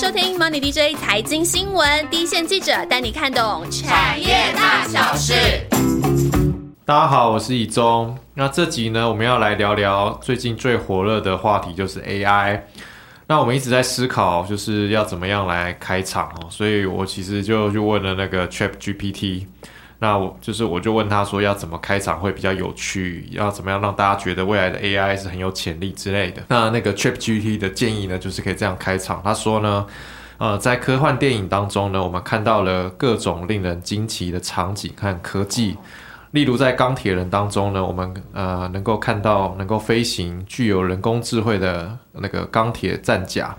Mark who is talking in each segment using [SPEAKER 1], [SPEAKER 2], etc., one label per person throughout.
[SPEAKER 1] 收听 Money DJ 财经新闻，第一线记者带你看懂产业大小事。
[SPEAKER 2] 大家好，我是以中。那这集呢，我们要来聊聊最近最火热的话题，就是 AI。那我们一直在思考，就是要怎么样来开场哦。所以我其实就去问了那个 Chat GPT。那我就是我就问他说，要怎么开场会比较有趣？要怎么样让大家觉得未来的 AI 是很有潜力之类的？那那个 Chat GPT 的建议呢，就是可以这样开场。他说呢，呃，在科幻电影当中呢，我们看到了各种令人惊奇的场景和科技。例如在钢铁人当中呢，我们呃能够看到能够飞行、具有人工智慧的那个钢铁战甲。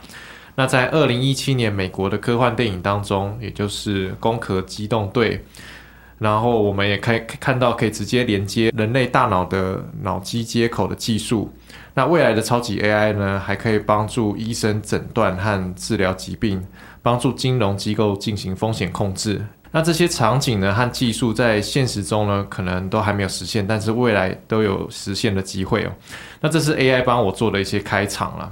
[SPEAKER 2] 那在二零一七年美国的科幻电影当中，也就是《攻壳机动队》。然后我们也可以看到，可以直接连接人类大脑的脑机接口的技术。那未来的超级 AI 呢，还可以帮助医生诊断和治疗疾病，帮助金融机构进行风险控制。那这些场景呢和技术在现实中呢，可能都还没有实现，但是未来都有实现的机会哦。那这是 AI 帮我做的一些开场了。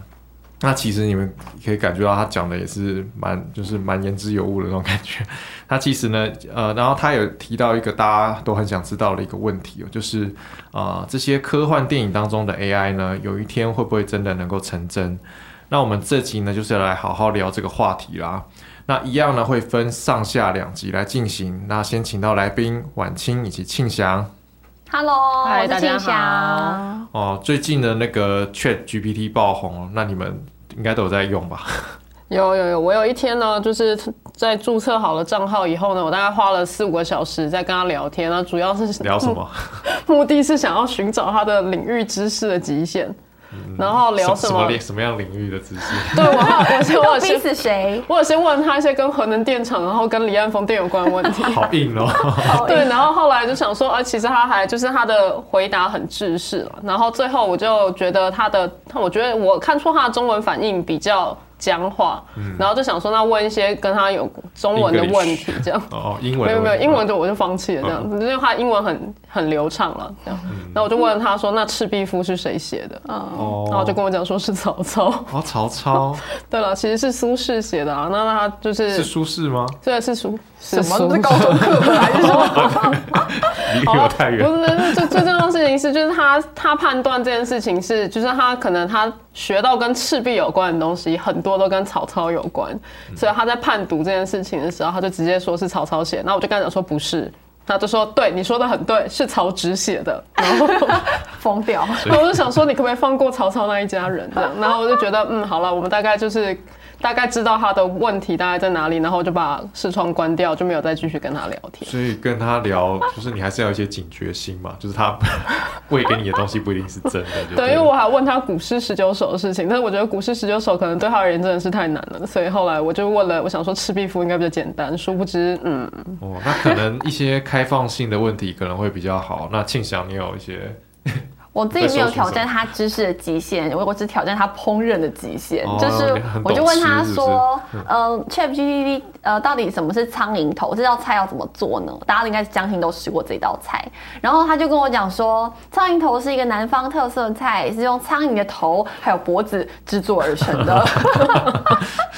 [SPEAKER 2] 那其实你们可以感觉到他讲的也是蛮，就是蛮言之有物的那种感觉。他其实呢，呃，然后他有提到一个大家都很想知道的一个问题哦，就是啊，这些科幻电影当中的 AI 呢，有一天会不会真的能够成真？那我们这集呢，就是要来好好聊这个话题啦。那一样呢，会分上下两集来进行。那先请到来宾婉清以及庆祥。
[SPEAKER 1] Hello，
[SPEAKER 3] 嗨，大家好。
[SPEAKER 2] 哦，最近的那个 Chat GPT 爆红，那你们应该都有在用吧？
[SPEAKER 3] 有有有，我有一天呢，就是在注册好了账号以后呢，我大概花了四五个小时在跟他聊天那，主要是
[SPEAKER 2] 聊什么？
[SPEAKER 3] 目的是想要寻找他的领域知识的极限。然后聊什么？
[SPEAKER 2] 什么样领域的知识？
[SPEAKER 3] 对，我我先我
[SPEAKER 1] 先是谁？
[SPEAKER 3] 我有先问他一些跟核能电厂，然后跟离岸风电有关的问题。
[SPEAKER 2] 好硬哦。
[SPEAKER 3] 对，然后后来就想说，啊，其实他还就是他的回答很制式了。然后最后我就觉得他的，我觉得我看出他的中文反应比较。僵化，然后就想说，那问一些跟他有中文的问题，这样
[SPEAKER 2] 哦，英文
[SPEAKER 3] 没有没有英文就我就放弃了这样子，因为他英文很很流畅了这样，那我就问他说，那《赤壁赋》是谁写的？哦，然后就跟我讲说是曹操。
[SPEAKER 2] 哦，曹操。
[SPEAKER 3] 对了，其实是苏轼写的啊，那他就是
[SPEAKER 2] 是苏轼吗？
[SPEAKER 3] 对，是苏。
[SPEAKER 1] 什么？是高中课本还是什么？
[SPEAKER 2] 离我太远。
[SPEAKER 3] 不是，最最重要的事情是，就是他他判断这件事情是，就是他可能他学到跟赤壁有关的东西，很多都跟曹操有关，所以他在判读这件事情的时候，他就直接说是曹操写。那我就跟他讲说不是，他就说对，你说的很对，是曹植写的。然后
[SPEAKER 1] 疯掉。
[SPEAKER 3] 那我就想说，你可不可以放过曹操那一家人？这样，然后我就觉得，嗯，好了，我们大概就是。大概知道他的问题大概在哪里，然后就把视窗关掉，就没有再继续跟他聊天。
[SPEAKER 2] 所以跟他聊，就是你还是要有一些警觉心嘛，就是他喂给你的东西不一定是真的。
[SPEAKER 3] 对，因为我还问他古诗十九首的事情，但是我觉得古诗十九首可能对他而言真的是太难了，所以后来我就问了，我想说《赤壁赋》应该比较简单，殊不知，嗯，
[SPEAKER 2] 哦，那可能一些开放性的问题可能会比较好。那庆祥，你有一些。
[SPEAKER 1] 我自己没有挑战他知识的极限，我我只挑战他烹饪的极限。就是我就问他说：“呃，ChatGPT，呃，到底什么是苍蝇头？这道菜要怎么做呢？”大家应该相信都吃过这道菜。然后他就跟我讲说：“苍蝇头是一个南方特色菜，是用苍蝇的头还有脖子制作而成的。”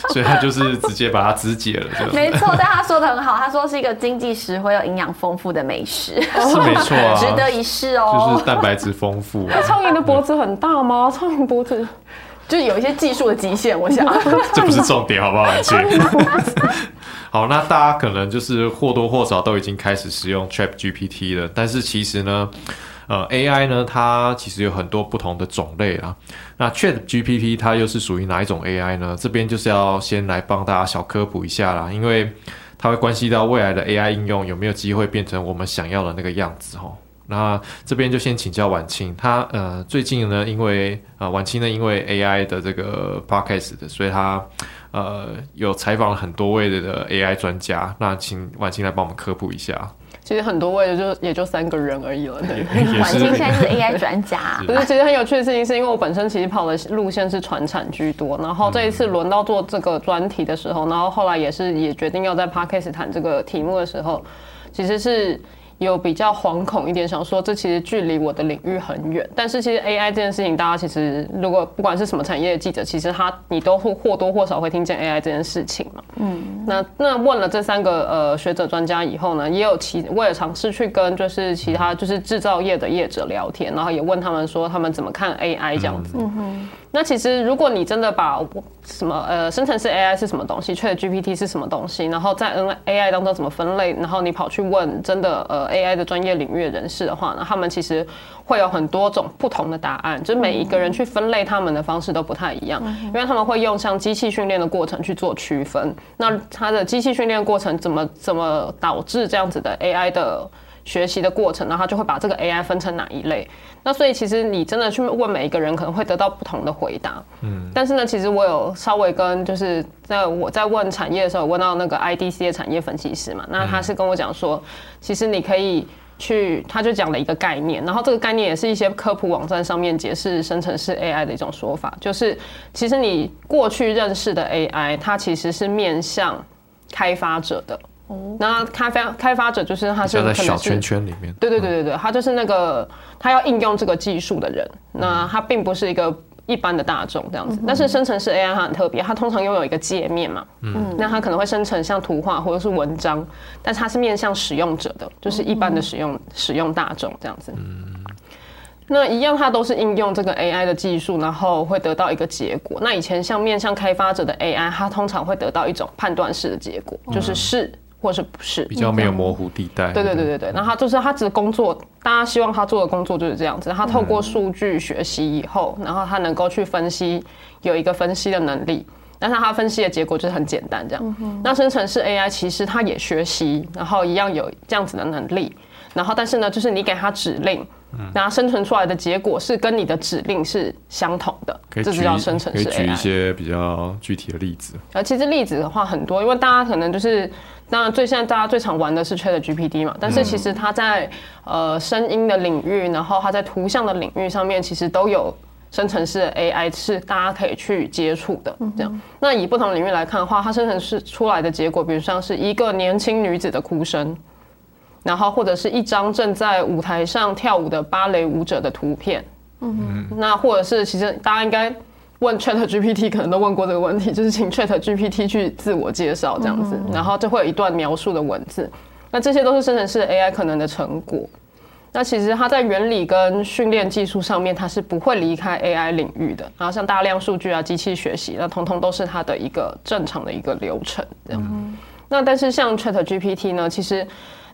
[SPEAKER 2] 所以他就是直接把它肢解了。
[SPEAKER 1] 没错，但他说的很好，他说是一个经济实惠又营养丰富的美食，
[SPEAKER 2] 是没错啊，
[SPEAKER 1] 值得一试哦。
[SPEAKER 2] 就是蛋白质丰富。
[SPEAKER 3] 那苍蝇的脖子很大吗？苍蝇脖子
[SPEAKER 1] 就有一些技术的极限，我想
[SPEAKER 2] 这不是重点，好不好？好，那大家可能就是或多或少都已经开始使用 Chat GPT 了，但是其实呢，呃，AI 呢，它其实有很多不同的种类啊。那 Chat GPT 它又是属于哪一种 AI 呢？这边就是要先来帮大家小科普一下啦，因为它会关系到未来的 AI 应用有没有机会变成我们想要的那个样子哦。那这边就先请教婉清，他呃最近呢，因为呃婉清呢，因为 AI 的这个 podcast 的，所以他呃有采访了很多位的 AI 专家。那请婉清来帮我们科普一下。
[SPEAKER 3] 其实很多位就也就三个人而已了。
[SPEAKER 1] 婉清现在是 AI 专家。
[SPEAKER 3] 不是，其实很有趣的事情是因为我本身其实跑的路线是传产居多，然后这一次轮到做这个专题的时候，然后后来也是也决定要在 podcast 谈这个题目的时候，其实是。有比较惶恐一点，想说这其实距离我的领域很远。但是其实 AI 这件事情，大家其实如果不管是什么产业的记者，其实他你都会或多或少会听见 AI 这件事情嘛。嗯，那那问了这三个呃学者专家以后呢，也有其我也尝试去跟就是其他就是制造业的业者聊天，然后也问他们说他们怎么看 AI 这样子。嗯哼。那其实，如果你真的把什么呃生成式 AI 是什么东西，Chat GPT 是什么东西，然后在 N AI 当中怎么分类，然后你跑去问真的呃 AI 的专业领域人士的话呢，他们其实会有很多种不同的答案，就是每一个人去分类他们的方式都不太一样，因为他们会用像机器训练的过程去做区分。那它的机器训练过程怎么怎么导致这样子的 AI 的？学习的过程，然后就会把这个 AI 分成哪一类。那所以其实你真的去问每一个人，可能会得到不同的回答。嗯，但是呢，其实我有稍微跟就是在我在问产业的时候，问到那个 IDC 的产业分析师嘛，那他是跟我讲说，其实你可以去，他就讲了一个概念，然后这个概念也是一些科普网站上面解释生成式 AI 的一种说法，就是其实你过去认识的 AI，它其实是面向开发者的。那开发开发者就是他是
[SPEAKER 2] 在小圈圈里面，
[SPEAKER 3] 对对对对对，他就是那个他要应用这个技术的人，那他并不是一个一般的大众这样子。但是生成式 AI 它很特别，它通常拥有一个界面嘛，嗯，那它可能会生成像图画或者是文章，但是它是面向使用者的，就是一般的使用使用大众这样子。嗯，那一样它都是应用这个 AI 的技术，然后会得到一个结果。那以前像面向开发者的 AI，它通常会得到一种判断式的结果，就是是。或是不是
[SPEAKER 2] 比较没有模糊地带？
[SPEAKER 3] 对对对对对，那他就是他只工作，大家希望他做的工作就是这样子。他透过数据学习以后，然后他能够去分析，有一个分析的能力。但是他分析的结果就是很简单这样。那生成式 AI 其实它也学习，然后一样有这样子的能力。然后但是呢，就是你给他指令。然后生成出来的结果是跟你的指令是相同的，这就叫生成式 AI。
[SPEAKER 2] 可以举一些比较具体的例子。
[SPEAKER 3] 呃，其实例子的话很多，因为大家可能就是，当然最现在大家最常玩的是 Chat GPT 嘛，但是其实它在呃声音的领域，然后它在图像的领域上面，其实都有生成式 AI 是大家可以去接触的。这样，那以不同领域来看的话，它生成式出来的结果，比如像是一个年轻女子的哭声。然后或者是一张正在舞台上跳舞的芭蕾舞者的图片，嗯，那或者是其实大家应该问 Chat GPT 可能都问过这个问题，就是请 Chat GPT 去自我介绍这样子，然后就会有一段描述的文字，那这些都是生成式 AI 可能的成果。那其实它在原理跟训练技术上面，它是不会离开 AI 领域的。然后像大量数据啊、机器学习，那通通都是它的一个正常的一个流程这样。那但是像 Chat GPT 呢，其实。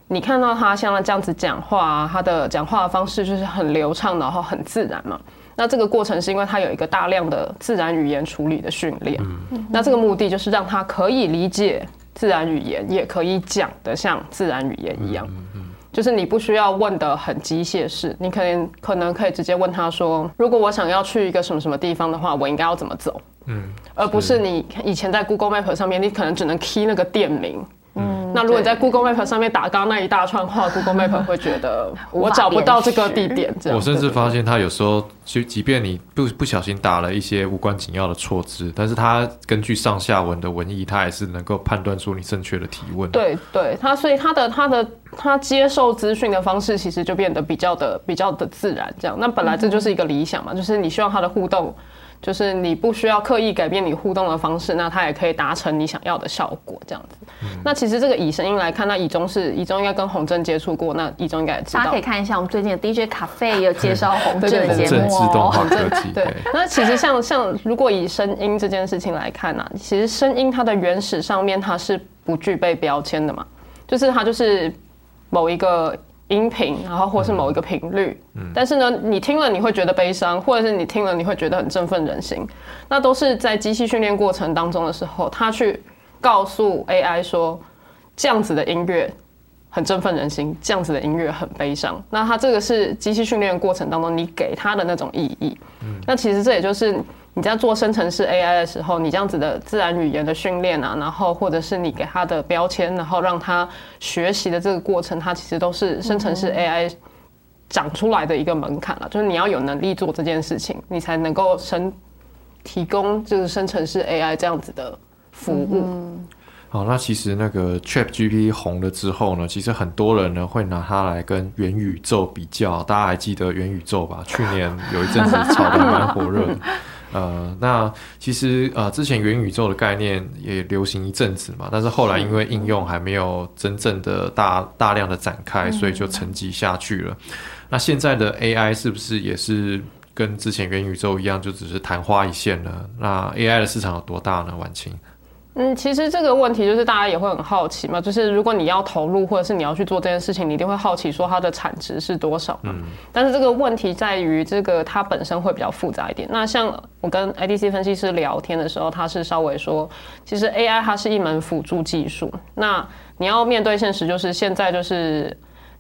[SPEAKER 3] 你看到他像他这样子讲话，他的讲话的方式就是很流畅，然后很自然嘛。那这个过程是因为他有一个大量的自然语言处理的训练。那这个目的就是让他可以理解自然语言，也可以讲的像自然语言一样。就是你不需要问的很机械式，你可能可能可以直接问他说：“如果我想要去一个什么什么地方的话，我应该要怎么走？”嗯，而不是你以前在 Google Map 上面，你可能只能 key 那个店名。嗯，那如果你在 Google Map 上面打刚刚那一大串话，Google Map 会觉得我找不到这个地点。这样，
[SPEAKER 2] 我甚至发现他有时候，就即便你不不小心打了一些无关紧要的错字，但是他根据上下文的文意，他还是能够判断出你正确的提问。
[SPEAKER 3] 对对，他所以他的他的他接受资讯的方式，其实就变得比较的比较的自然。这样，那本来这就是一个理想嘛，就是你希望他的互动。就是你不需要刻意改变你互动的方式，那它也可以达成你想要的效果，这样子。那其实这个以声音来看，那以中是以中应该跟洪正接触过，那以中应该也知道。
[SPEAKER 1] 大家可以看一下我们最近的 DJ 咖啡有介绍洪正的节目
[SPEAKER 2] 哦。洪 正
[SPEAKER 3] 对。那其实像像如果以声音这件事情来看呢，其实声音它的原始上面它是不具备标签的嘛，就是它就是某一个。音频，然后或是某一个频率，但是呢，你听了你会觉得悲伤，或者是你听了你会觉得很振奋人心，那都是在机器训练过程当中的时候，他去告诉 AI 说，这样子的音乐很振奋人心，这样子的音乐很悲伤。那它这个是机器训练过程当中你给他的那种意义。那其实这也就是。你在做生成式 AI 的时候，你这样子的自然语言的训练啊，然后或者是你给它的标签，然后让它学习的这个过程，它其实都是生成式 AI 长出来的一个门槛了。就是你要有能力做这件事情，你才能够生提供就是生成式 AI 这样子的服务。
[SPEAKER 2] 好，那其实那个 Chat GPT 红了之后呢，其实很多人呢会拿它来跟元宇宙比较。大家还记得元宇宙吧？去年有一阵子炒得蛮火热的。呃，那其实呃，之前元宇宙的概念也流行一阵子嘛，但是后来因为应用还没有真正的大大量的展开，所以就沉寂下去了。那现在的 AI 是不是也是跟之前元宇宙一样，就只是昙花一现呢？那 AI 的市场有多大呢？晚晴？
[SPEAKER 3] 嗯，其实这个问题就是大家也会很好奇嘛，就是如果你要投入或者是你要去做这件事情，你一定会好奇说它的产值是多少嘛。但是这个问题在于这个它本身会比较复杂一点。那像我跟 IDC 分析师聊天的时候，他是稍微说，其实 AI 它是一门辅助技术。那你要面对现实，就是现在就是。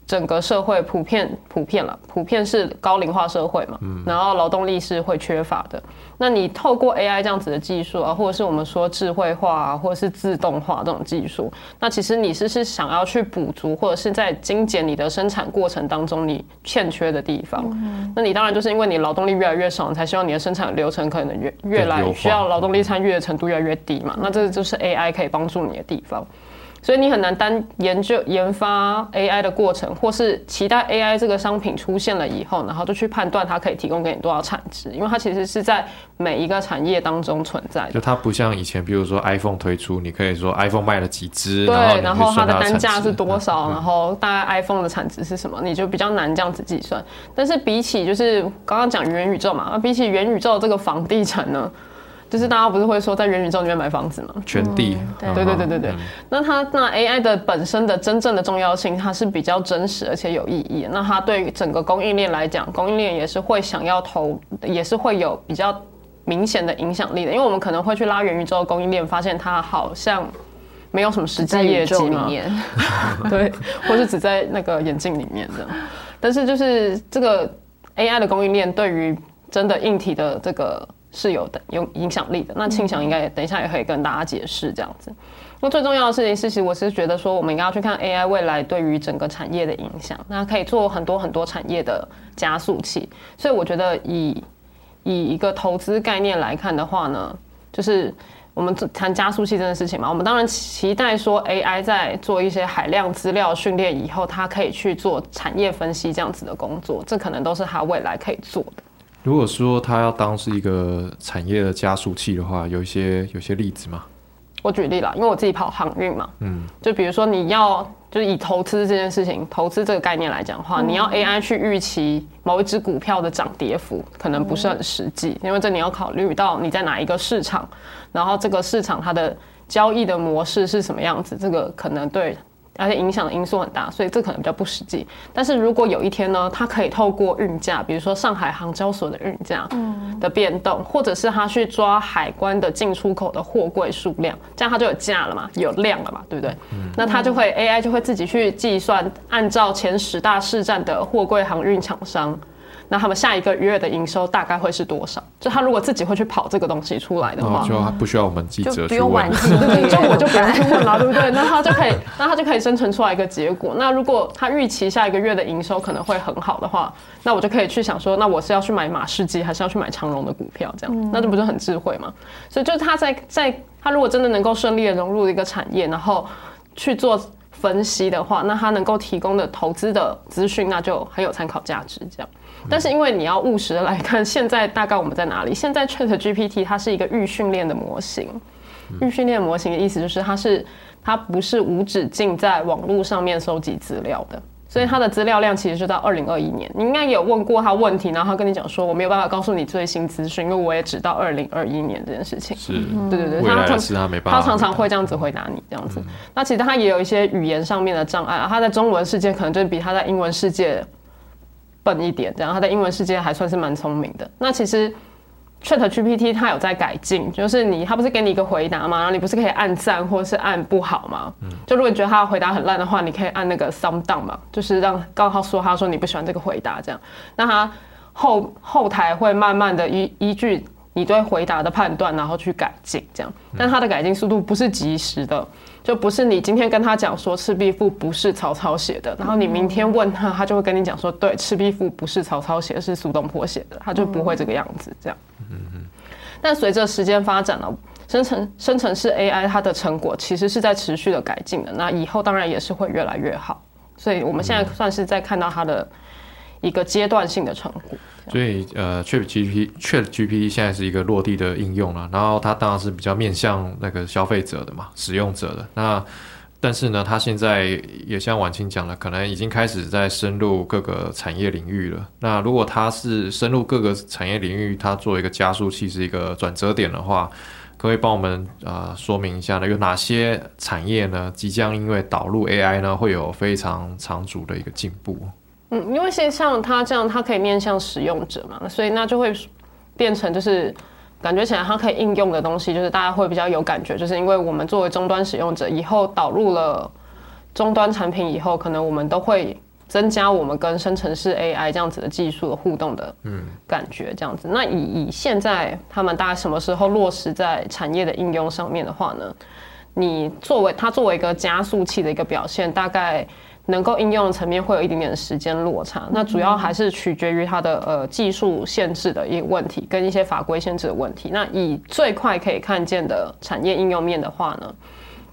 [SPEAKER 3] 整个社会普遍普遍了，普遍是高龄化社会嘛，然后劳动力是会缺乏的。那你透过 AI 这样子的技术啊，或者是我们说智慧化啊，或者是自动化这种技术，那其实你是是想要去补足，或者是在精简你的生产过程当中你欠缺的地方。那你当然就是因为你劳动力越来越少，才希望你的生产流程可能越越来需要劳动力参与的程度越来越低嘛。那这就是 AI 可以帮助你的地方。所以你很难单研究研发 AI 的过程，或是期待 AI 这个商品出现了以后，然后就去判断它可以提供给你多少产值，因为它其实是在每一个产业当中存在。
[SPEAKER 2] 就它不像以前，比如说 iPhone 推出，你可以说 iPhone 卖了几只，
[SPEAKER 3] 对，
[SPEAKER 2] 然
[SPEAKER 3] 后
[SPEAKER 2] 它
[SPEAKER 3] 的单价是多少，然后大概 iPhone 的产值是什么，你就比较难这样子计算。但是比起就是刚刚讲元宇宙嘛，那比起元宇宙这个房地产呢？就是大家不是会说在元宇宙里面买房子吗？
[SPEAKER 2] 全地，
[SPEAKER 3] 对对对对对。那它那 AI 的本身的真正的重要性，它是比较真实而且有意义。那它对整个供应链来讲，供应链也是会想要投，也是会有比较明显的影响力的。因为我们可能会去拉元宇宙供应链，发现它好像没有什么实际业绩嘛，对，或是只在那个眼镜里面的。但是就是这个 AI 的供应链对于真的硬体的这个。是有的有影响力的，那庆祥应该等一下也可以跟大家解释这样子。那最重要的事情是，其实我是觉得说，我们应该要去看 AI 未来对于整个产业的影响，那可以做很多很多产业的加速器。所以我觉得以以一个投资概念来看的话呢，就是我们谈加速器这件事情嘛，我们当然期待说 AI 在做一些海量资料训练以后，它可以去做产业分析这样子的工作，这可能都是它未来可以做的。
[SPEAKER 2] 如果说它要当是一个产业的加速器的话，有一些有些例子吗？
[SPEAKER 3] 我举例了，因为我自己跑航运嘛，嗯，就比如说你要就是以投资这件事情，投资这个概念来讲的话，你要 AI 去预期某一只股票的涨跌幅，可能不是很实际，因为这你要考虑到你在哪一个市场，然后这个市场它的交易的模式是什么样子，这个可能对。而且影响的因素很大，所以这可能比较不实际。但是如果有一天呢，它可以透过运价，比如说上海航交所的运价的变动，或者是它去抓海关的进出口的货柜数量，这样它就有价了嘛，有量了嘛，对不对？那它就会 AI 就会自己去计算，按照前十大市站的货柜航运厂商。那他们下一个月的营收大概会是多少？就他如果自己会去跑这个东西出来的话，
[SPEAKER 2] 就不需要我们记者去
[SPEAKER 1] 问，
[SPEAKER 3] 就我就不用去问了，对不对？那他就可以，那他就可以生成出来一个结果。那如果他预期下一个月的营收可能会很好的话，那我就可以去想说，那我是要去买马士基，还是要去买长荣的股票？这样，那这不是很智慧吗？所以就是他在在他如果真的能够顺利的融入一个产业，然后去做分析的话，那他能够提供的投资的资讯，那就很有参考价值。这样。但是因为你要务实的来看，现在大概我们在哪里？现在 Chat GPT 它是一个预训练的模型，预训练模型的意思就是它是它不是无止境在网络上面收集资料的，所以它的资料量其实就到二零二一年。你应该有问过他问题，然后他跟你讲说我没有办法告诉你最新资讯，因为我也只到二零二一年这件事情。
[SPEAKER 2] 是，
[SPEAKER 3] 对对对，
[SPEAKER 2] 他常他没办
[SPEAKER 3] 法，他常常会这样子回答你这样子。那其实他也有一些语言上面的障碍，他在中文世界可能就比他在英文世界。笨一点，这样他在英文世界还算是蛮聪明的。那其实 Chat GPT 它有在改进，就是你它不是给你一个回答吗？然后你不是可以按赞或是按不好吗？嗯，就如果你觉得他回答很烂的话，你可以按那个 thumb down 嘛，就是让刚好说他说你不喜欢这个回答这样。那他后后台会慢慢的依依据你对回答的判断，然后去改进这样。但它的改进速度不是及时的。就不是你今天跟他讲说《赤壁赋》不是曹操写的，然后你明天问他，他就会跟你讲说，对，《赤壁赋》不是曹操写的，是苏东坡写的，他就不会这个样子这样。嗯但随着时间发展了，生成生成式 AI 它的成果其实是在持续的改进的，那以后当然也是会越来越好。所以我们现在算是在看到它的一个阶段性的成果。
[SPEAKER 2] 所以呃，ChatGPT ChatGPT 现在是一个落地的应用了，然后它当然是比较面向那个消费者的嘛，使用者的那。但是呢，它现在也像婉清讲的，可能已经开始在深入各个产业领域了。那如果它是深入各个产业领域，它作为一个加速器，是一个转折点的话，可以帮我们呃说明一下呢？有哪些产业呢，即将因为导入 AI 呢，会有非常长足的一个进步？
[SPEAKER 3] 嗯，因为现在像它这样，它可以面向使用者嘛，所以那就会变成就是。感觉起来，它可以应用的东西，就是大家会比较有感觉，就是因为我们作为终端使用者，以后导入了终端产品以后，可能我们都会增加我们跟生成式 AI 这样子的技术的互动的嗯感觉，这样子。那以以现在他们大概什么时候落实在产业的应用上面的话呢？你作为它作为一个加速器的一个表现，大概。能够应用的层面会有一点点时间落差，那主要还是取决于它的呃技术限制的一个问题，跟一些法规限制的问题。那以最快可以看见的产业应用面的话呢，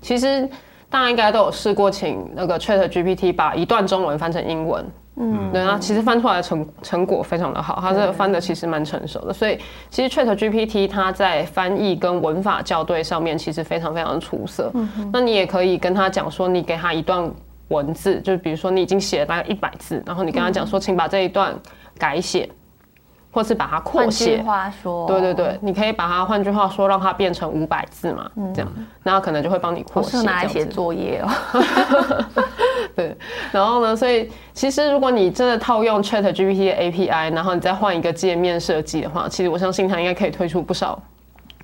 [SPEAKER 3] 其实大家应该都有试过，请那个 Chat GPT 把一段中文翻成英文，嗯，对啊，其实翻出来的成成果非常的好，它这个翻的其实蛮成熟的。所以其实 Chat GPT 它在翻译跟文法校对上面其实非常非常的出色。嗯那你也可以跟他讲说，你给他一段。文字就是，比如说你已经写了大概一百字，然后你跟他讲说，请把这一段改写，或是把它扩写。
[SPEAKER 1] 换句话说，
[SPEAKER 3] 对对对，你可以把它换句话说，让它变成五百字嘛，这样，那可能就会帮你扩写。
[SPEAKER 1] 拿来写作业哦。
[SPEAKER 3] 对，然后呢，所以其实如果你真的套用 Chat GPT 的 API，然后你再换一个界面设计的话，其实我相信它应该可以推出不少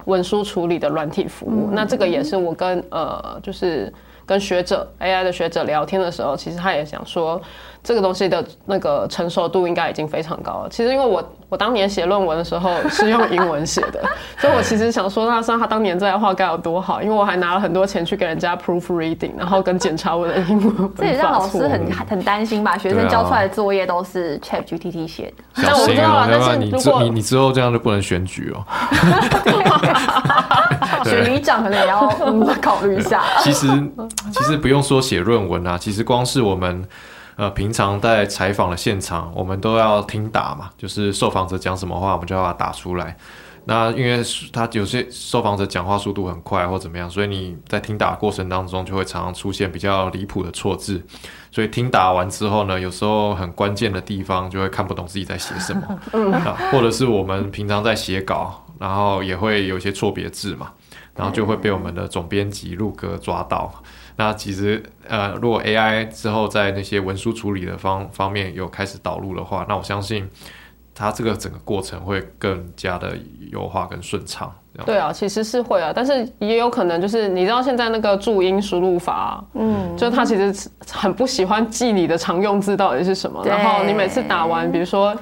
[SPEAKER 3] 文书处理的软体服务。那这个也是我跟呃，就是。跟学者 AI 的学者聊天的时候，其实他也想说，这个东西的那个成熟度应该已经非常高了。其实因为我我当年写论文的时候是用英文写的，所以我其实想说，那算他当年这画该有多好，因为我还拿了很多钱去给人家 proofreading，然后跟检查我的英文。
[SPEAKER 1] 这也让老师很很担心吧？学生交出来的作业都是 ChatGPT 写的。
[SPEAKER 2] 但我不知道，但是如果你你之后这样就不能选举哦。
[SPEAKER 1] 选里长可能也要 考虑一下。
[SPEAKER 2] 其实，其实不用说写论文啊，其实光是我们呃平常在采访的现场，我们都要听打嘛，就是受访者讲什么话，我们就要把它打出来。那因为他有些受访者讲话速度很快或怎么样，所以你在听打过程当中就会常常出现比较离谱的错字。所以听打完之后呢，有时候很关键的地方就会看不懂自己在写什么，啊，或者是我们平常在写稿，然后也会有一些错别字嘛。然后就会被我们的总编辑陆哥抓到。那其实，呃，如果 AI 之后在那些文书处理的方方面有开始导入的话，那我相信它这个整个过程会更加的优化跟顺畅。
[SPEAKER 3] 对啊，其实是会啊，但是也有可能就是你知道现在那个注音输入法，嗯，就它其实很不喜欢记你的常用字到底是什么，然后你每次打完，比如说。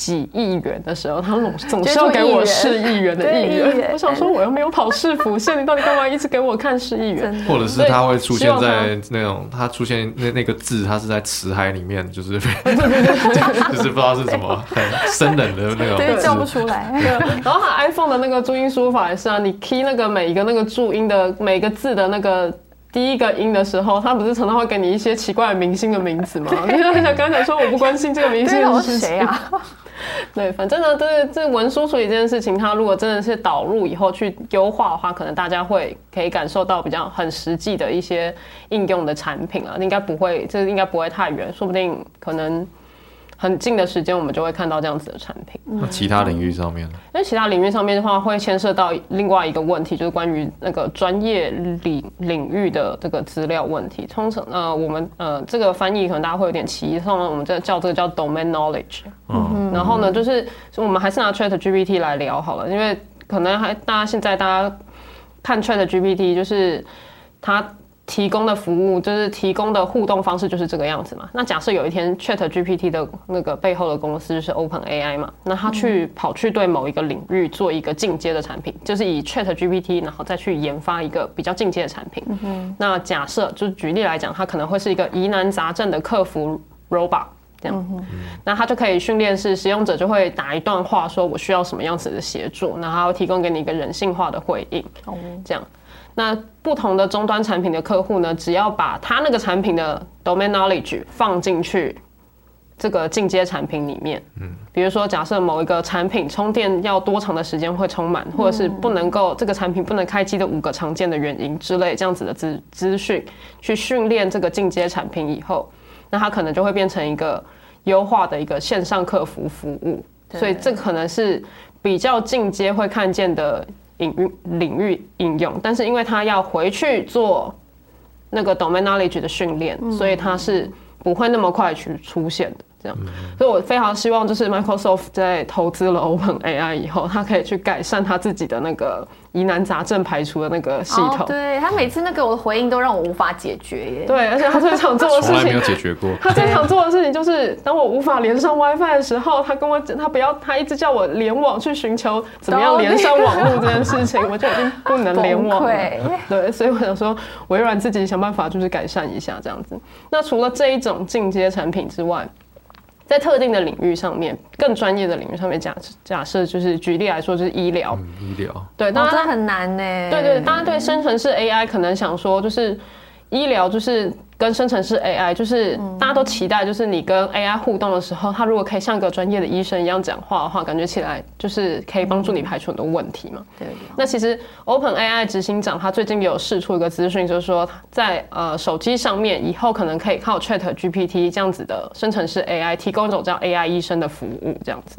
[SPEAKER 3] 几亿元的时候，他总总是要给我市亿元的亿元。我想说，我又没有跑市府县，你到底干嘛一直给我看市亿元？
[SPEAKER 2] 或者是他会出现在那种，他出现那那个字，他是在词海里面，就是 就是不知道是什么很生冷的那种，对
[SPEAKER 1] 叫不出来。
[SPEAKER 3] 然后他 iPhone 的那个注音输入法也是啊，你 key 那个每一个那个注音的每个字的那个。第一个音的时候，他不是常常会给你一些奇怪的明星的名字吗？你就很想刚才说我不关心这个明星
[SPEAKER 1] 是谁啊？
[SPEAKER 3] 对，反正呢，这这文书处理这件事情，它如果真的是导入以后去优化的话，可能大家会可以感受到比较很实际的一些应用的产品啊，应该不会，这应该不会太远，说不定可能。很近的时间，我们就会看到这样子的产品。
[SPEAKER 2] 那其他领域上面呢？
[SPEAKER 3] 因为其他领域上面的话，会牵涉到另外一个问题，就是关于那个专业领领域的这个资料问题。通常，呃，我们呃这个翻译可能大家会有点歧义，通常我们这叫这个叫 domain knowledge。嗯。然后呢，就是我们还是拿 Chat GPT 来聊好了，因为可能还大家现在大家看 Chat GPT，就是它。提供的服务就是提供的互动方式就是这个样子嘛。那假设有一天 Chat GPT 的那个背后的公司是 Open AI 嘛，那他去跑去对某一个领域做一个进阶的产品，就是以 Chat GPT 然后再去研发一个比较进阶的产品。那假设就是举例来讲，它可能会是一个疑难杂症的客服 robot。这样，那它就可以训练是使用者就会打一段话，说我需要什么样子的协助，然后提供给你一个人性化的回应，这样。那不同的终端产品的客户呢，只要把他那个产品的 domain knowledge 放进去这个进阶产品里面，嗯，比如说假设某一个产品充电要多长的时间会充满，或者是不能够这个产品不能开机的五个常见的原因之类这样子的资资讯，去训练这个进阶产品以后，那它可能就会变成一个优化的一个线上客服服务，所以这可能是比较进阶会看见的。领域领域应用，但是因为他要回去做那个 domain knowledge 的训练，所以他是不会那么快去出现的。这样，所以我非常希望，就是 Microsoft 在投资了 Open AI 以后，它可以去改善它自己的那个疑难杂症排除的那个系统。
[SPEAKER 1] 对他每次那给我的回应都让我无法解决耶。
[SPEAKER 3] 对，而且他最常做的事情，从来
[SPEAKER 2] 没有解决过。
[SPEAKER 3] 他最常做的事情就是，当我无法连上 WiFi 的时候，他跟我讲，他不要，他一直叫我联网去寻求怎么样连上网络这件事情，我就已经不能连网了。对，所以我想说，微软自己想办法就是改善一下这样子。那除了这一种进阶产品之外，在特定的领域上面，更专业的领域上面，假假设就是举例来说，就是医疗。
[SPEAKER 2] 医疗。
[SPEAKER 1] 对，当然很难呢。
[SPEAKER 3] 对对，大家对生成式 AI 可能想说，就是医疗就是。跟生成式 AI 就是大家都期待，就是你跟 AI 互动的时候，它如果可以像个专业的医生一样讲话的话，感觉起来就是可以帮助你排除很多问题嘛。对。那其实 Open AI 执行长他最近也有释出一个资讯，就是说在呃手机上面以后可能可以靠 Chat GPT 这样子的生成式 AI 提供一种叫 AI 医生的服务，这样子。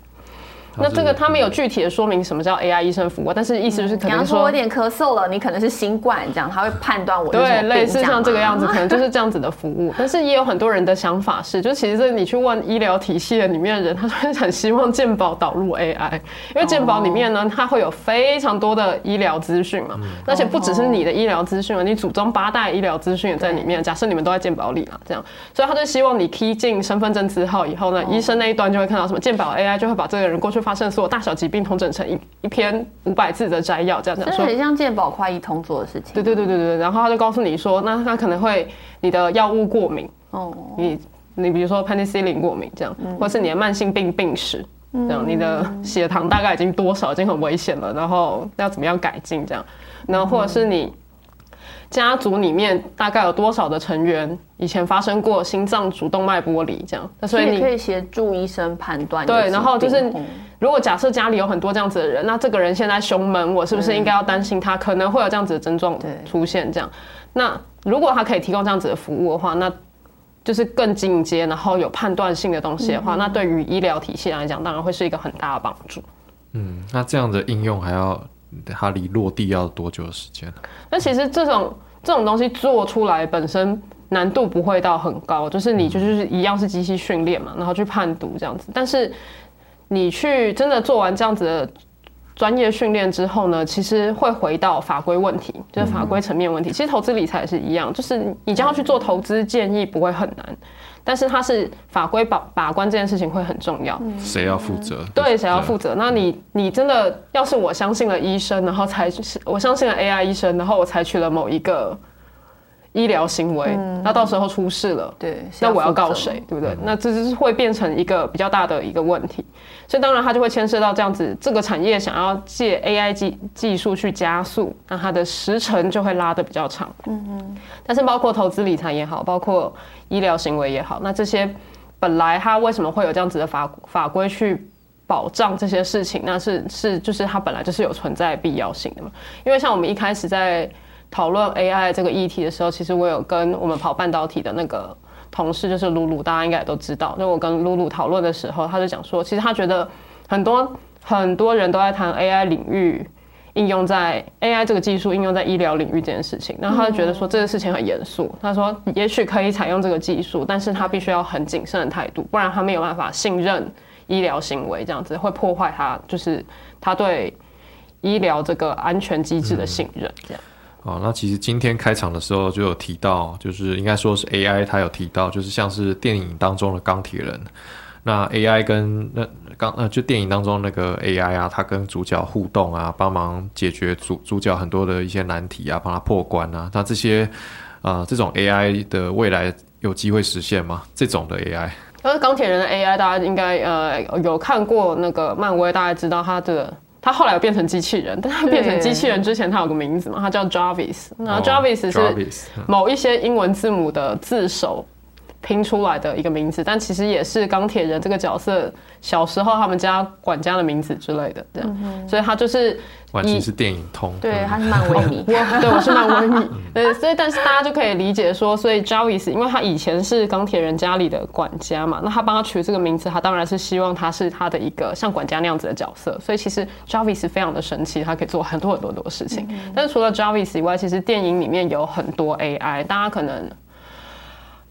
[SPEAKER 3] 那这个他们有具体的说明什么叫 AI 医生服务，但是意思就是可能
[SPEAKER 1] 说我有点咳嗽了，你可能是新冠这样，他会判断我
[SPEAKER 3] 对类似像这个样子，可能就是这样子的服务。但是也有很多人的想法是，就其实你去问医疗体系的里面的人，他会很希望健保导入 AI，因为健保里面呢，它会有非常多的医疗资讯嘛，而且不只是你的医疗资讯了，你祖宗八代医疗资讯也在里面。假设你们都在健保里嘛，这样，所以他就希望你 key 进身份证字号以后呢，医生那一端就会看到什么健保 AI 就会把这个人过去。发生所有大小疾病，统整成一一篇五百字的摘要，这样讲
[SPEAKER 1] 说，很像健保快一通做的事情。
[SPEAKER 3] 对对对对对，然后他就告诉你说，那他可能会你的药物过敏哦，你你比如说 penicillin 过敏这样，或是你的慢性病病史这样，你的血糖大概已经多少，已经很危险了，然后要怎么样改进这样，然后或者是你。家族里面大概有多少的成员以前发生过心脏主动脉剥离这样？
[SPEAKER 1] 那所以你可以协助医生判断。
[SPEAKER 3] 对，然后就是如果假设家里有很多这样子的人，那这个人现在胸闷，我是不是应该要担心他可能会有这样子的症状出现？这样，那如果他可以提供这样子的服务的话，那就是更进阶，然后有判断性的东西的话，那对于医疗体系来讲，当然会是一个很大的帮助。
[SPEAKER 2] 嗯，那这样的应用还要？它离落地要多久的时间？
[SPEAKER 3] 那其实这种这种东西做出来本身难度不会到很高，就是你就是一样是机器训练嘛，然后去判读这样子。但是你去真的做完这样子的专业训练之后呢，其实会回到法规问题，就是法规层面问题。其实投资理财也是一样，就是你将要去做投资建议不会很难。但是它是法规把把关这件事情会很重要，
[SPEAKER 2] 谁要负责？
[SPEAKER 3] 对，谁要负责？那你你真的要是我相信了医生，然后才我相信了 AI 医生，然后我采取了某一个。医疗行为，那到时候出事了，
[SPEAKER 1] 对，
[SPEAKER 3] 那我要告谁，对不对？那这就是会变成一个比较大的一个问题，所以当然它就会牵涉到这样子，这个产业想要借 AI 技技术去加速，那它的时程就会拉得比较长。嗯嗯。但是包括投资理财也好，包括医疗行为也好，那这些本来它为什么会有这样子的法法规去保障这些事情？那是是就是它本来就是有存在必要性的嘛？因为像我们一开始在。讨论 AI 这个议题的时候，其实我有跟我们跑半导体的那个同事，就是露露，大家应该也都知道。就我跟露露讨论的时候，他就讲说，其实他觉得很多很多人都在谈 AI 领域应用在 AI 这个技术应用在医疗领域这件事情，那他就觉得说这个事情很严肃。他说，也许可以采用这个技术，但是他必须要很谨慎的态度，不然他没有办法信任医疗行为，这样子会破坏他就是他对医疗这个安全机制的信任，这样。
[SPEAKER 2] 哦，那其实今天开场的时候就有提到，就是应该说是 AI，它有提到，就是像是电影当中的钢铁人，那 AI 跟那钢呃，就电影当中那个 AI 啊，它跟主角互动啊，帮忙解决主主角很多的一些难题啊，帮他破关啊，那这些啊，这种 AI 的未来有机会实现吗？这种的 AI？
[SPEAKER 3] 而钢铁人的 AI，大家应该呃有看过那个漫威，大家知道他的他后来有变成机器人，但他变成机器人之前，他有个名字嘛，他叫 Jarvis。然后 Jarvis 是某一些英文字母的字首。拼出来的一个名字，但其实也是钢铁人这个角色小时候他们家管家的名字之类的，这样，所以他就是
[SPEAKER 2] 完全是电影通，
[SPEAKER 1] 对，他是漫威迷，
[SPEAKER 3] 对，我是漫威迷，对，所以但是大家就可以理解说，所以 Jarvis，因为他以前是钢铁人家里的管家嘛，那他帮他取这个名字，他当然是希望他是他的一个像管家那样子的角色，所以其实 Jarvis 非常的神奇，他可以做很多很多很多事情，但是除了 Jarvis 以外，其实电影里面有很多 AI，大家可能。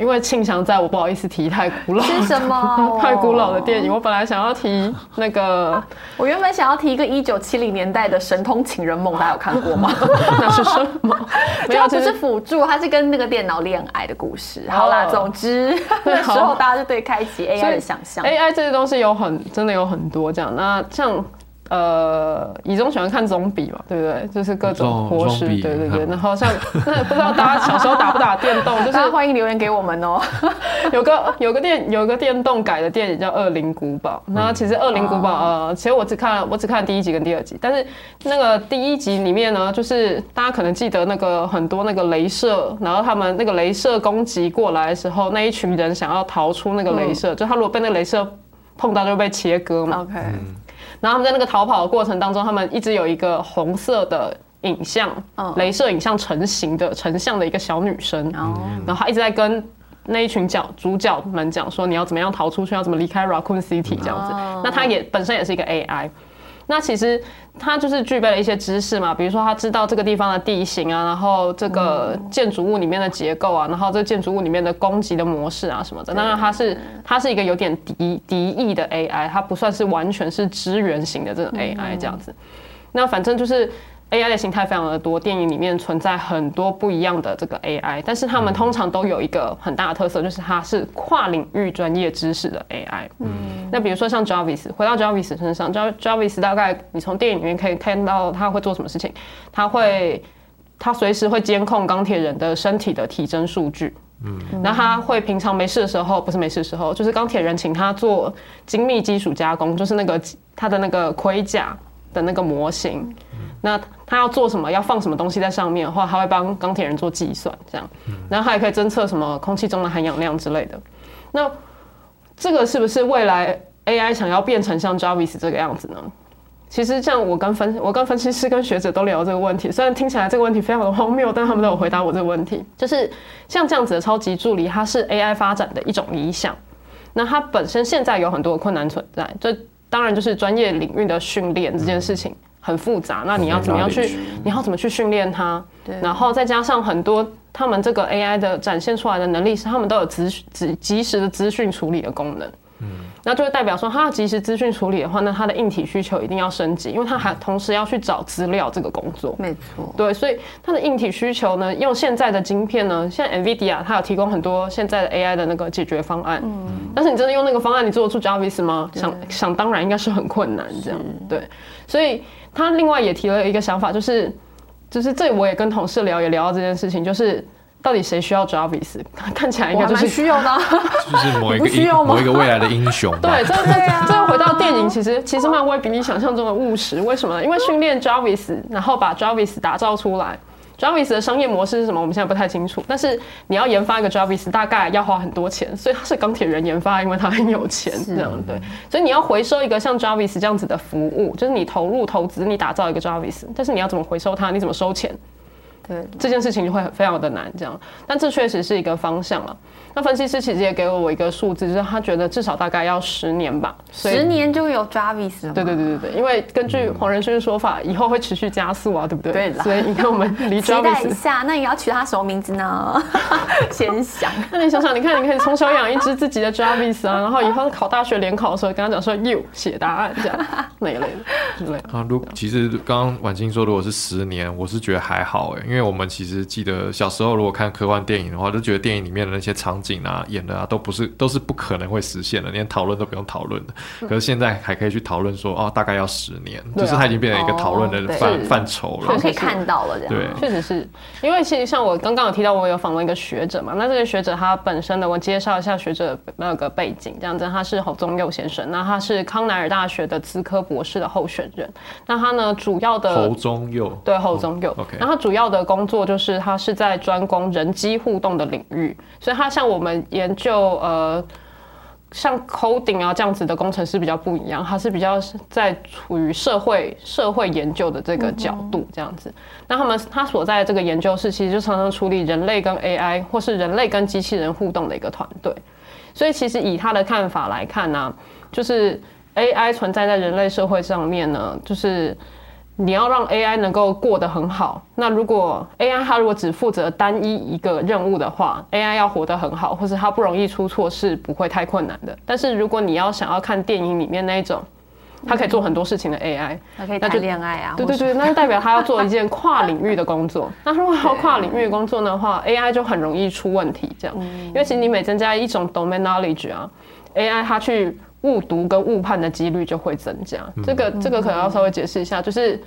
[SPEAKER 3] 因为庆祥在我不好意思提太古老，
[SPEAKER 1] 是什么？
[SPEAKER 3] 太古老的电影。我本来想要提那个，
[SPEAKER 1] 我原本想要提一个一九七零年代的《神通情人梦》，大家有看过吗？
[SPEAKER 3] 那是什么？
[SPEAKER 1] 没有，不是辅助，它是跟那个电脑恋爱的故事。好啦，总之那时候大家就对开启 AI 的想象
[SPEAKER 3] ，AI 这些东西有很真的有很多这样。那像。呃，以中喜欢看总比嘛，对不对？就是各种活尸，对对对。然后像 那不知道大家小时候打不打电动？就是
[SPEAKER 1] 欢迎留言给我们哦。
[SPEAKER 3] 有个有个电有个电动改的电影叫《恶灵古堡》，那其实《恶灵古堡》呃，其实我只看我只看第一集跟第二集，但是那个第一集里面呢，就是大家可能记得那个很多那个镭射，然后他们那个镭射攻击过来的时候，那一群人想要逃出那个镭射，就他如果被那个镭射碰到就被切割嘛。
[SPEAKER 1] OK。
[SPEAKER 3] 然后他们在那个逃跑的过程当中，他们一直有一个红色的影像，镭射影像成型的成像的一个小女生，然后她一直在跟那一群角主角们讲说，你要怎么样逃出去，要怎么离开 Raccoon City 这样子。那她也本身也是一个 AI。那其实他就是具备了一些知识嘛，比如说他知道这个地方的地形啊，然后这个建筑物里面的结构啊，然后这建筑物里面的攻击的模式啊什么的。当然，他是它是一个有点敌敌意的 AI，它不算是完全是支援型的这种 AI 这样子。那反正就是。AI 的形态非常的多，电影里面存在很多不一样的这个 AI，但是他们通常都有一个很大的特色，就是它是跨领域专业知识的 AI。嗯，那比如说像 Jarvis，回到 Jarvis 身上，Jarvis 大概你从电影里面可以看到他会做什么事情，他会他随时会监控钢铁人的身体的体征数据。嗯，那他会平常没事的时候，不是没事的时候，就是钢铁人请他做精密金属加工，就是那个他的那个盔甲的那个模型。那他要做什么？要放什么东西在上面的话，他会帮钢铁人做计算，这样。然后他也可以侦测什么空气中的含氧量之类的。那这个是不是未来 AI 想要变成像 Jarvis 这个样子呢？其实像我跟分我跟分析师跟学者都聊这个问题，虽然听起来这个问题非常的荒谬，但他们都有回答我这个问题。就是像这样子的超级助理，它是 AI 发展的一种理想。那它本身现在有很多困难存在，这当然就是专业领域的训练这件事情。很复杂，那你要怎么样去？你要怎么去训练它？对，然后再加上很多他们这个 AI 的展现出来的能力是他们都有资资及时的资讯处理的功能。嗯，那就会代表说，它要及时资讯处理的话，那它的硬体需求一定要升级，因为它还同时要去找资料这个工作。
[SPEAKER 1] 没错，
[SPEAKER 3] 对，所以它的硬体需求呢，用现在的晶片呢，现在 NVIDIA 它有提供很多现在的 AI 的那个解决方案。嗯，但是你真的用那个方案，你做得出 Jarvis 吗？想想当然应该是很困难这样。对，所以。他另外也提了一个想法，就是，就是这我也跟同事聊，也聊到这件事情，就是到底谁需要 Jarvis？看起来应该就是
[SPEAKER 1] 需要的，
[SPEAKER 2] 就是某一个某一个未来的英雄。
[SPEAKER 3] 对，这这这回到电影，其实其实漫威比你想象中的务实。为什么呢？因为训练 Jarvis，然后把 Jarvis 打造出来。Jarvis 的商业模式是什么？我们现在不太清楚。但是你要研发一个 Jarvis，大概要花很多钱，所以他是钢铁人研发，因为他很有钱，这样对。所以你要回收一个像 Jarvis 这样子的服务，就是你投入投资，你打造一个 Jarvis，但是你要怎么回收它？你怎么收钱？对，这件事情就会非常的难，这样。但这确实是一个方向了。那分析师其实也给了我一个数字，就是他觉得至少大概要十年吧，
[SPEAKER 1] 十年就有 Jarvis 了。
[SPEAKER 3] 对对对对对，因为根据黄仁勋的说法，以后会持续加速啊，对不对？
[SPEAKER 1] 对
[SPEAKER 3] 所以你看我们离 Jarvis
[SPEAKER 1] 一下，那你要取他什么名字呢？先想。
[SPEAKER 3] 那你想想，你看你可以从小养一只自己的 Jarvis 啊，然后以后考大学联考的时候，跟他讲说 You 写答案这样那一类的之类。
[SPEAKER 2] 啊，如其实刚刚婉清说，如果是十年，我是觉得还好哎，因为为我们其实记得小时候如果看科幻电影的话，就觉得电影里面的那些场景啊、演的啊，都不是都是不可能会实现的，连讨论都不用讨论的。可是现在还可以去讨论说，哦，大概要十年，就是它已经变成一个讨论的范范畴了，
[SPEAKER 1] 可以看到了这样。
[SPEAKER 2] 对，
[SPEAKER 3] 确实是因为其实像我刚刚有提到，我有访问一个学者嘛，那这个学者他本身的，我介绍一下学者那个背景，这样子，他是侯宗佑先生，那他是康奈尔大学的资科博士的候选人，那他呢主要的
[SPEAKER 2] 侯中佑
[SPEAKER 3] 对侯中佑
[SPEAKER 2] ，OK，
[SPEAKER 3] 然后主要的工作就是他是在专攻人机互动的领域，所以他像我们研究呃。像 coding 啊这样子的工程师比较不一样，他是比较在处于社会社会研究的这个角度这样子。那他们他所在的这个研究室，其实就常常处理人类跟 AI 或是人类跟机器人互动的一个团队。所以其实以他的看法来看呢，就是 AI 存在在人类社会上面呢，就是。你要让 AI 能够过得很好，那如果 AI 它如果只负责单一一个任务的话，AI 要活得很好，或是它不容易出错是不会太困难的。但是如果你要想要看电影里面那一种，它可以做很多事情的 AI，
[SPEAKER 1] 它可以谈恋爱啊，
[SPEAKER 3] 对对对，那就代表它要做一件跨领域的工作。那如果要跨领域的工作的话，AI 就很容易出问题。这样，因为其实你每增加一种 domain knowledge 啊，AI 它去。误读跟误判的几率就会增加，这个这个可能要稍微解释一下，就是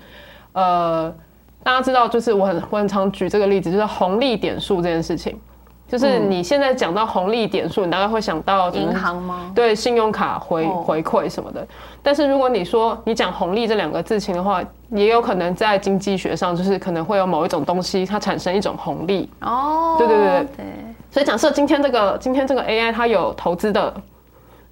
[SPEAKER 3] 呃，大家知道，就是我很我很常举这个例子，就是红利点数这件事情，就是你现在讲到红利点数，你大概会想到
[SPEAKER 1] 银行吗？
[SPEAKER 3] 对，信用卡回回馈什么的。但是如果你说你讲红利这两个字情的话，也有可能在经济学上，就是可能会有某一种东西它产生一种红利。哦，对对对对。所以假设今天这个今天这个 AI 它有投资的。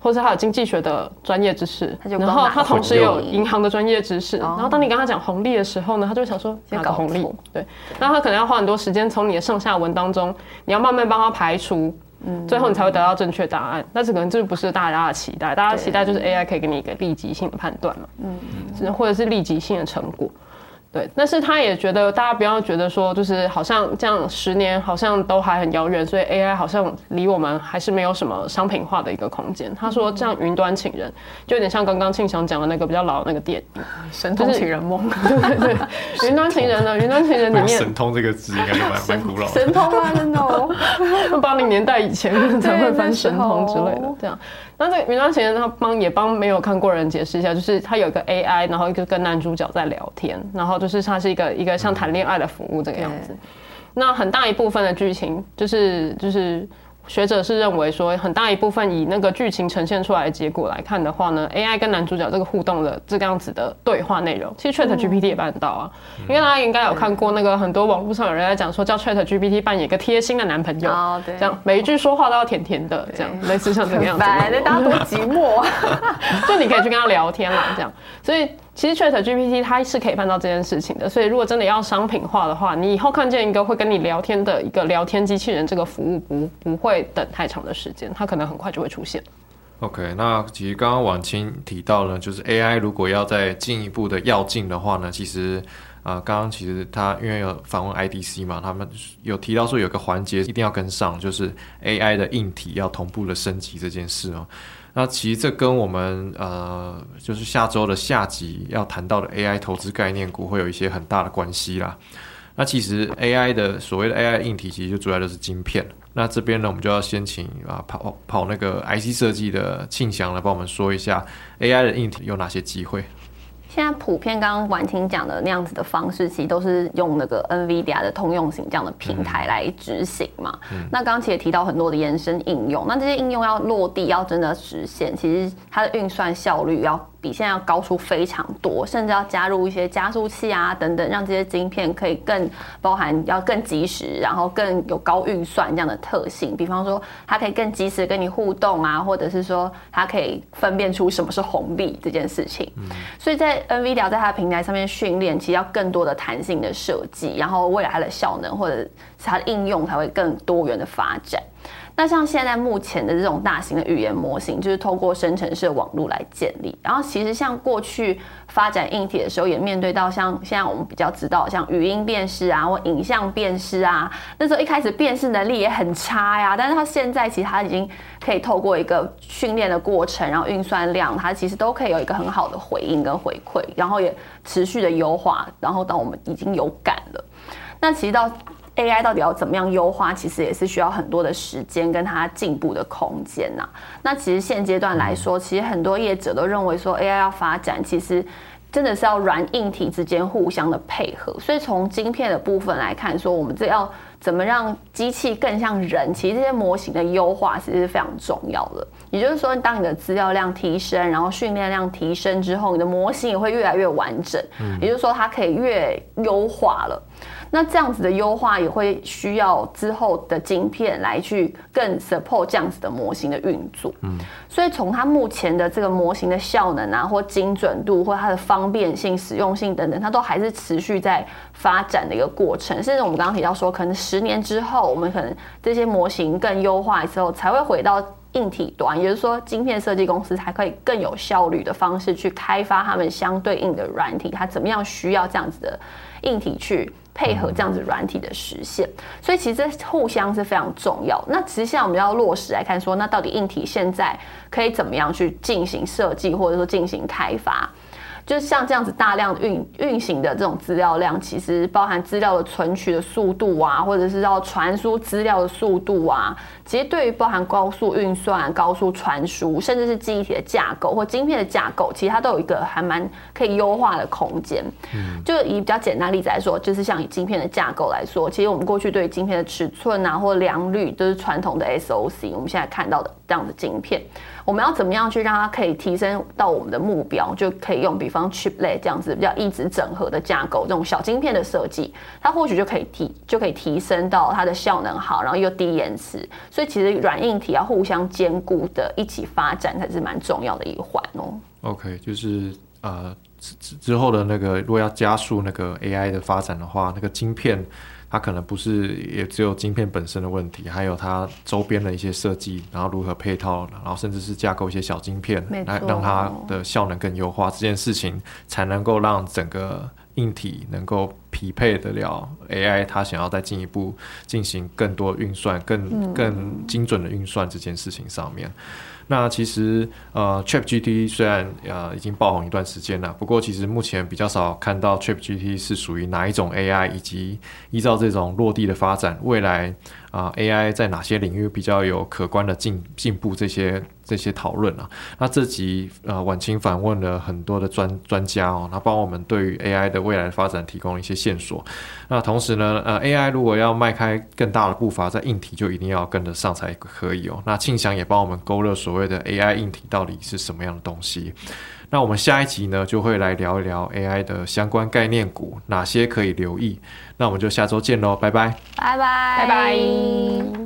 [SPEAKER 3] 或者他有经济学的专业知识，然后他同时有银行的专业知识，然后当你跟他讲红利的时候呢，他就想说要搞红利，对，那他可能要花很多时间从你的上下文当中，你要慢慢帮他排除，嗯，最后你才会得到正确答案。那这可能这不是大家的期待，大家期待就是 AI 可以给你一个立即性的判断嘛，嗯，或者是立即性的成果。对，但是他也觉得大家不要觉得说，就是好像这样十年好像都还很遥远，所以 AI 好像离我们还是没有什么商品化的一个空间。他说这样云端情人就有点像刚刚庆祥讲的那个比较老的那个电影《
[SPEAKER 1] 神通情人梦》。
[SPEAKER 3] 对对对，云端情人呢？云端情人里面
[SPEAKER 2] 神通这个字应该蛮蛮古老。
[SPEAKER 1] 神通啊，真的，
[SPEAKER 3] 八零年代以前才会翻神通之类的，这样。那这云端情人他帮也帮没有看过人解释一下，就是他有一个 AI，然后一个跟男主角在聊天，然后就是他是一个一个像谈恋爱的服务这个样子。那很大一部分的剧情就是就是。学者是认为说，很大一部分以那个剧情呈现出来的结果来看的话呢，AI 跟男主角这个互动的这个样子的对话内容，其实 Chat GPT 也办得到啊。因为大家应该有看过那个很多网络上有人在讲说，叫 Chat GPT 扮演一个贴心的男朋友，这样每一句说话都要甜甜的，这样类似像这个样子。
[SPEAKER 1] 那大家多寂寞，
[SPEAKER 3] 就你可以去跟他聊天啦，这样。所以。其实 Chat GPT 它是可以办到这件事情的，所以如果真的要商品化的话，你以后看见一个会跟你聊天的一个聊天机器人，这个服务不不会等太长的时间，它可能很快就会出现。
[SPEAKER 2] OK，那其实刚刚婉清提到了，就是 AI 如果要再进一步的要进的话呢，其实啊，刚刚其实他因为有访问 IDC 嘛，他们有提到说有个环节一定要跟上，就是 AI 的硬体要同步的升级这件事哦。那其实这跟我们呃，就是下周的下集要谈到的 AI 投资概念股会有一些很大的关系啦。那其实 AI 的所谓的 AI 硬体，其实就主要就是晶片。那这边呢，我们就要先请啊跑跑那个 IC 设计的庆祥来帮我们说一下 AI 的硬体有哪些机会。
[SPEAKER 1] 现在普遍刚刚婉婷讲的那样子的方式，其实都是用那个 NVIDIA 的通用型这样的平台来执行嘛。那刚刚其实也提到很多的延伸应用，那这些应用要落地，要真的实现，其实它的运算效率要。比现在要高出非常多，甚至要加入一些加速器啊等等，让这些晶片可以更包含要更及时，然后更有高运算这样的特性。比方说，它可以更及时跟你互动啊，或者是说它可以分辨出什么是红利这件事情。所以在 NVIDIA 在它的平台上面训练，其实要更多的弹性的设计，然后未来它的效能或者是它的应用才会更多元的发展。那像现在目前的这种大型的语言模型，就是透过生成式的网络来建立。然后其实像过去发展硬体的时候，也面对到像现在我们比较知道，像语音辨识啊，或影像辨识啊，那时候一开始辨识能力也很差呀。但是它现在其实它已经可以透过一个训练的过程，然后运算量，它其实都可以有一个很好的回应跟回馈，然后也持续的优化，然后到我们已经有感了。那其实到 AI 到底要怎么样优化，其实也是需要很多的时间跟它进步的空间呐。那其实现阶段来说，其实很多业者都认为说 AI 要发展，其实。真的是要软硬体之间互相的配合，所以从晶片的部分来看，说我们这要怎么让机器更像人，其实这些模型的优化其实是非常重要的。也就是说，当你的资料量提升，然后训练量提升之后，你的模型也会越来越完整。嗯，也就是说，它可以越优化了。那这样子的优化也会需要之后的晶片来去更 support 这样子的模型的运作。嗯，所以从它目前的这个模型的效能啊，或精准度，或它的方便性、实用性等等，它都还是持续在发展的一个过程。甚至我们刚刚提到说，可能十年之后，我们可能这些模型更优化之后，才会回到硬体端，也就是说，晶片设计公司才可以更有效率的方式去开发他们相对应的软体，它怎么样需要这样子的硬体去。配合这样子软体的实现，所以其实互相是非常重要。那其实现在我们要落实来看，说那到底硬体现在可以怎么样去进行设计，或者说进行开发？就像这样子大量运运行的这种资料量，其实包含资料的存取的速度啊，或者是要传输资料的速度啊，其实对于包含高速运算、高速传输，甚至是记忆体的架构或晶片的架构，其实它都有一个还蛮可以优化的空间。嗯，就以比较简单例子来说，就是像以晶片的架构来说，其实我们过去对晶片的尺寸啊或良率都是传统的 SOC，我们现在看到的这样的晶片。我们要怎么样去让它可以提升到我们的目标？就可以用比方 chip 类这样子比较一直整合的架构，这种小晶片的设计，它或许就可以提就可以提升到它的效能好，然后又低延迟。所以其实软硬体要互相兼顾的一起发展才是蛮重要的一环哦。
[SPEAKER 2] OK，就是呃之之后的那个，如果要加速那个 AI 的发展的话，那个晶片。它可能不是也只有晶片本身的问题，还有它周边的一些设计，然后如何配套，然后甚至是架构一些小晶片，来让它的效能更优化，这件事情才能够让整个硬体能够匹配得了 AI，它想要再进一步进行更多运算、更更精准的运算这件事情上面。那其实呃，ChatGPT 虽然呃已经爆红一段时间了，不过其实目前比较少看到 ChatGPT 是属于哪一种 AI，以及依照这种落地的发展，未来。啊，AI 在哪些领域比较有可观的进进步？这些这些讨论啊，那这集呃晚清访问了很多的专专家哦，那帮我们对于 AI 的未来发展提供了一些线索。那同时呢，呃，AI 如果要迈开更大的步伐，在硬体就一定要跟得上才可以哦。那庆祥也帮我们勾勒所谓的 AI 硬体到底是什么样的东西。那我们下一集呢，就会来聊一聊 AI 的相关概念股，哪些可以留意。那我们就下周见喽，拜拜，
[SPEAKER 1] 拜拜，
[SPEAKER 3] 拜拜。